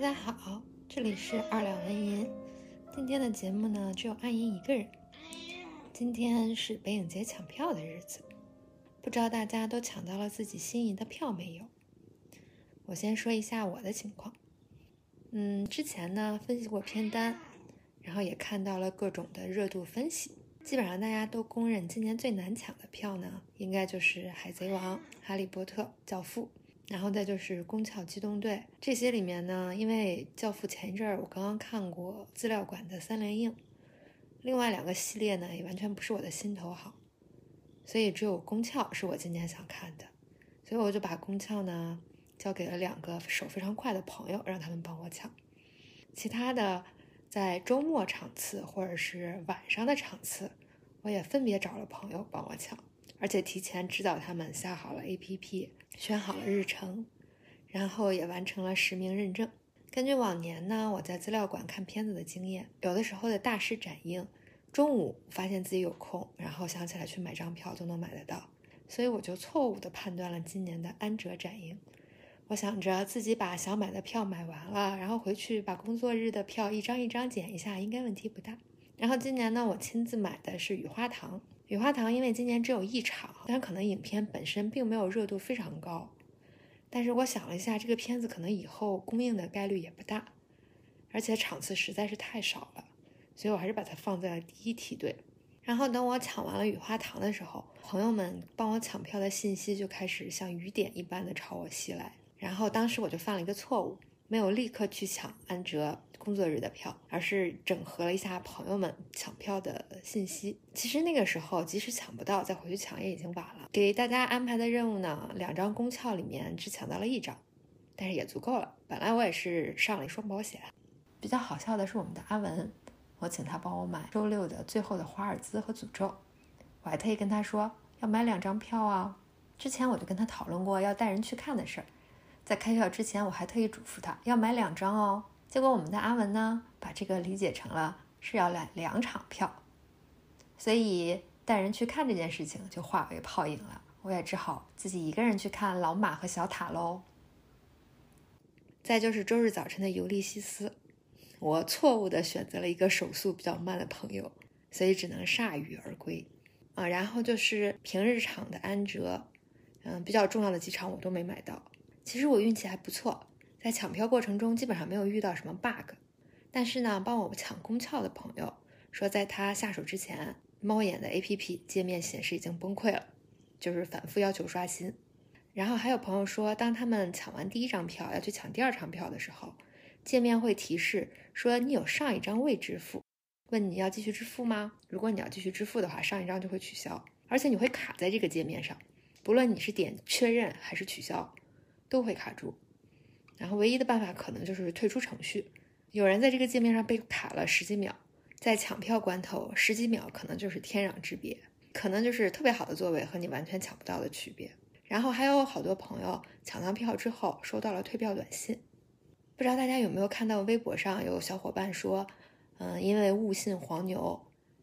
大家好，这里是二两文银。今天的节目呢，只有安银一个人。今天是北影节抢票的日子，不知道大家都抢到了自己心仪的票没有？我先说一下我的情况。嗯，之前呢分析过片单，然后也看到了各种的热度分析，基本上大家都公认今年最难抢的票呢，应该就是《海贼王》《哈利波特》《教父》。然后再就是《宫壳机动队》这些里面呢，因为《教父》前一阵儿我刚刚看过资料馆的三连映，另外两个系列呢也完全不是我的心头好，所以只有《宫壳》是我今年想看的，所以我就把《宫壳》呢交给了两个手非常快的朋友，让他们帮我抢。其他的在周末场次或者是晚上的场次，我也分别找了朋友帮我抢。而且提前指导他们下好了 APP，选好了日程，然后也完成了实名认证。根据往年呢，我在资料馆看片子的经验，有的时候的大师展映，中午发现自己有空，然后想起来去买张票都能买得到，所以我就错误的判断了今年的安哲展映。我想着自己把想买的票买完了，然后回去把工作日的票一张一张剪一下，应该问题不大。然后今年呢，我亲自买的是雨花堂。雨花堂因为今年只有一场，但可能影片本身并没有热度非常高。但是我想了一下，这个片子可能以后公映的概率也不大，而且场次实在是太少了，所以我还是把它放在了第一梯队。然后等我抢完了雨花堂的时候，朋友们帮我抢票的信息就开始像雨点一般的朝我袭来。然后当时我就犯了一个错误，没有立刻去抢安哲。工作日的票，而是整合了一下朋友们抢票的信息。其实那个时候，即使抢不到，再回去抢也已经晚了。给大家安排的任务呢，两张公票里面只抢到了一张，但是也足够了。本来我也是上了一双保险。比较好笑的是我们的阿文，我请他帮我买周六的最后的华尔兹和诅咒，我还特意跟他说要买两张票啊。之前我就跟他讨论过要带人去看的事儿，在开票之前我还特意嘱咐他要买两张哦。结果我们的阿文呢，把这个理解成了是要来两场票，所以带人去看这件事情就化为泡影了。我也只好自己一个人去看老马和小塔喽。再就是周日早晨的尤利西斯，我错误的选择了一个手速比较慢的朋友，所以只能铩羽而归啊。然后就是平日场的安哲，嗯，比较重要的几场我都没买到。其实我运气还不错。在抢票过程中，基本上没有遇到什么 bug，但是呢，帮我抢宫壳的朋友说，在他下手之前，猫眼的 APP 界面显示已经崩溃了，就是反复要求刷新。然后还有朋友说，当他们抢完第一张票要去抢第二张票的时候，界面会提示说你有上一张未支付，问你要继续支付吗？如果你要继续支付的话，上一张就会取消，而且你会卡在这个界面上，不论你是点确认还是取消，都会卡住。然后唯一的办法可能就是退出程序。有人在这个界面上被卡了十几秒，在抢票关头，十几秒可能就是天壤之别，可能就是特别好的座位和你完全抢不到的区别。然后还有好多朋友抢到票之后收到了退票短信，不知道大家有没有看到微博上有小伙伴说，嗯，因为误信黄牛，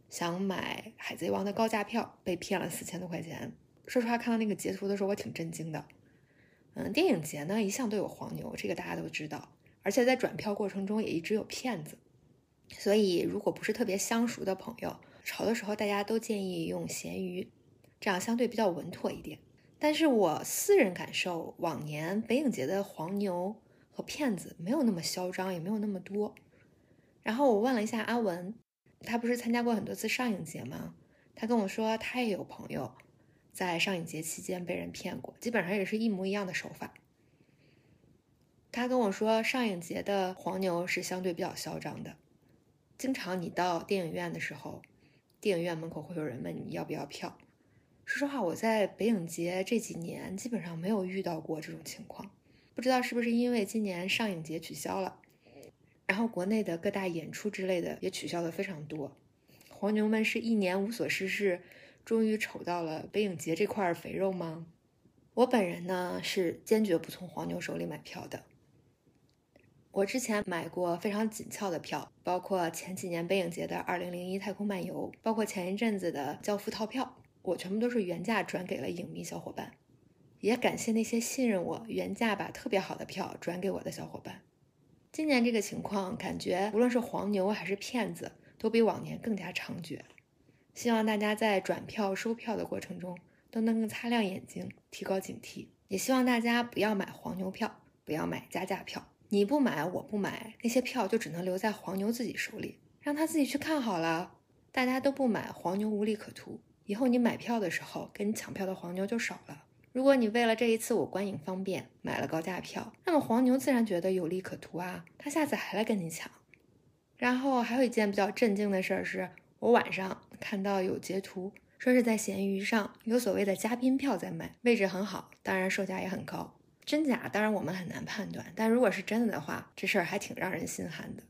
想买海贼王的高价票被骗了四千多块钱。说实话，看到那个截图的时候，我挺震惊的。嗯，电影节呢一向都有黄牛，这个大家都知道，而且在转票过程中也一直有骗子，所以如果不是特别相熟的朋友，好的时候大家都建议用闲鱼，这样相对比较稳妥一点。但是我私人感受，往年北影节的黄牛和骗子没有那么嚣张，也没有那么多。然后我问了一下阿文，他不是参加过很多次上影节吗？他跟我说他也有朋友。在上影节期间被人骗过，基本上也是一模一样的手法。他跟我说，上影节的黄牛是相对比较嚣张的，经常你到电影院的时候，电影院门口会有人问你要不要票。说实话，我在北影节这几年基本上没有遇到过这种情况。不知道是不是因为今年上影节取消了，然后国内的各大演出之类的也取消的非常多，黄牛们是一年无所事事，终于瞅到了北影节这块肥肉吗？我本人呢是坚决不从黄牛手里买票的。我之前买过非常紧俏的票，包括前几年北影节的二零零一太空漫游，包括前一阵子的教父套票，我全部都是原价转给了影迷小伙伴。也感谢那些信任我原价把特别好的票转给我的小伙伴。今年这个情况，感觉无论是黄牛还是骗子，都比往年更加猖獗。希望大家在转票、收票的过程中都能够擦亮眼睛，提高警惕。也希望大家不要买黄牛票，不要买加价票。你不买，我不买，那些票就只能留在黄牛自己手里，让他自己去看好了。大家都不买，黄牛无利可图。以后你买票的时候，跟你抢票的黄牛就少了。如果你为了这一次我观影方便买了高价票，那么黄牛自然觉得有利可图啊，他下次还来跟你抢。然后还有一件比较震惊的事儿是，我晚上看到有截图说是在闲鱼上有所谓的嘉宾票在卖，位置很好，当然售价也很高。真假当然我们很难判断，但如果是真的的话，这事儿还挺让人心寒的。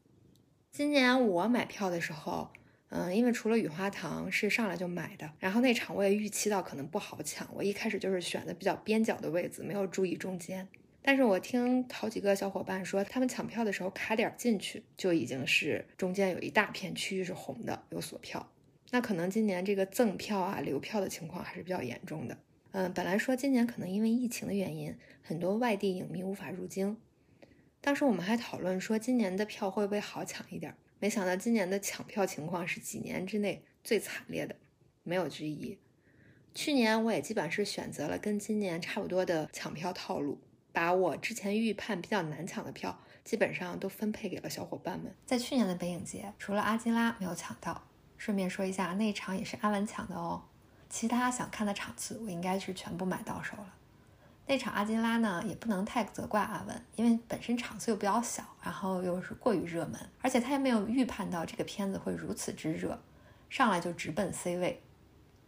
今年我买票的时候。嗯，因为除了雨花堂是上来就买的，然后那场我也预期到可能不好抢，我一开始就是选的比较边角的位置，没有注意中间。但是我听好几个小伙伴说，他们抢票的时候卡点进去就已经是中间有一大片区域是红的，有锁票。那可能今年这个赠票啊、留票的情况还是比较严重的。嗯，本来说今年可能因为疫情的原因，很多外地影迷无法入京。当时我们还讨论说，今年的票会不会好抢一点？没想到今年的抢票情况是几年之内最惨烈的，没有之一。去年我也基本是选择了跟今年差不多的抢票套路，把我之前预判比较难抢的票，基本上都分配给了小伙伴们。在去年的北影节，除了阿基拉没有抢到，顺便说一下，那场也是阿文抢的哦。其他想看的场次，我应该是全部买到手了。那场阿金拉呢，也不能太责怪阿文，因为本身场次又比较小，然后又是过于热门，而且他也没有预判到这个片子会如此之热，上来就直奔 C 位。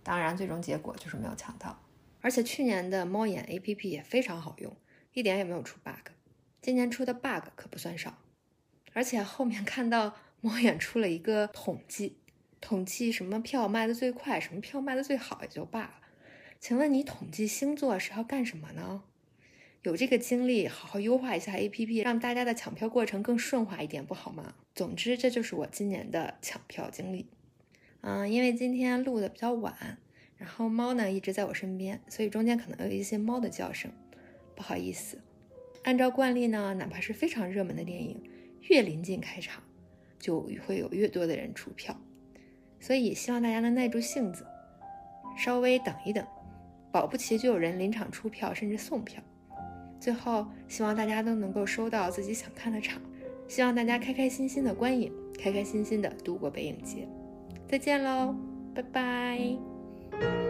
当然，最终结果就是没有抢到。而且去年的猫眼 APP 也非常好用，一点也没有出 bug。今年出的 bug 可不算少，而且后面看到猫眼出了一个统计，统计什么票卖的最快，什么票卖的最好也就罢了。请问你统计星座是要干什么呢？有这个精力，好好优化一下 APP，让大家的抢票过程更顺滑一点，不好吗？总之，这就是我今年的抢票经历。嗯，因为今天录的比较晚，然后猫呢一直在我身边，所以中间可能有一些猫的叫声，不好意思。按照惯例呢，哪怕是非常热门的电影，越临近开场，就会有越多的人出票，所以希望大家能耐住性子，稍微等一等。保不齐就有人临场出票，甚至送票。最后，希望大家都能够收到自己想看的场，希望大家开开心心的观影，开开心心的度过北影节。再见喽，拜拜。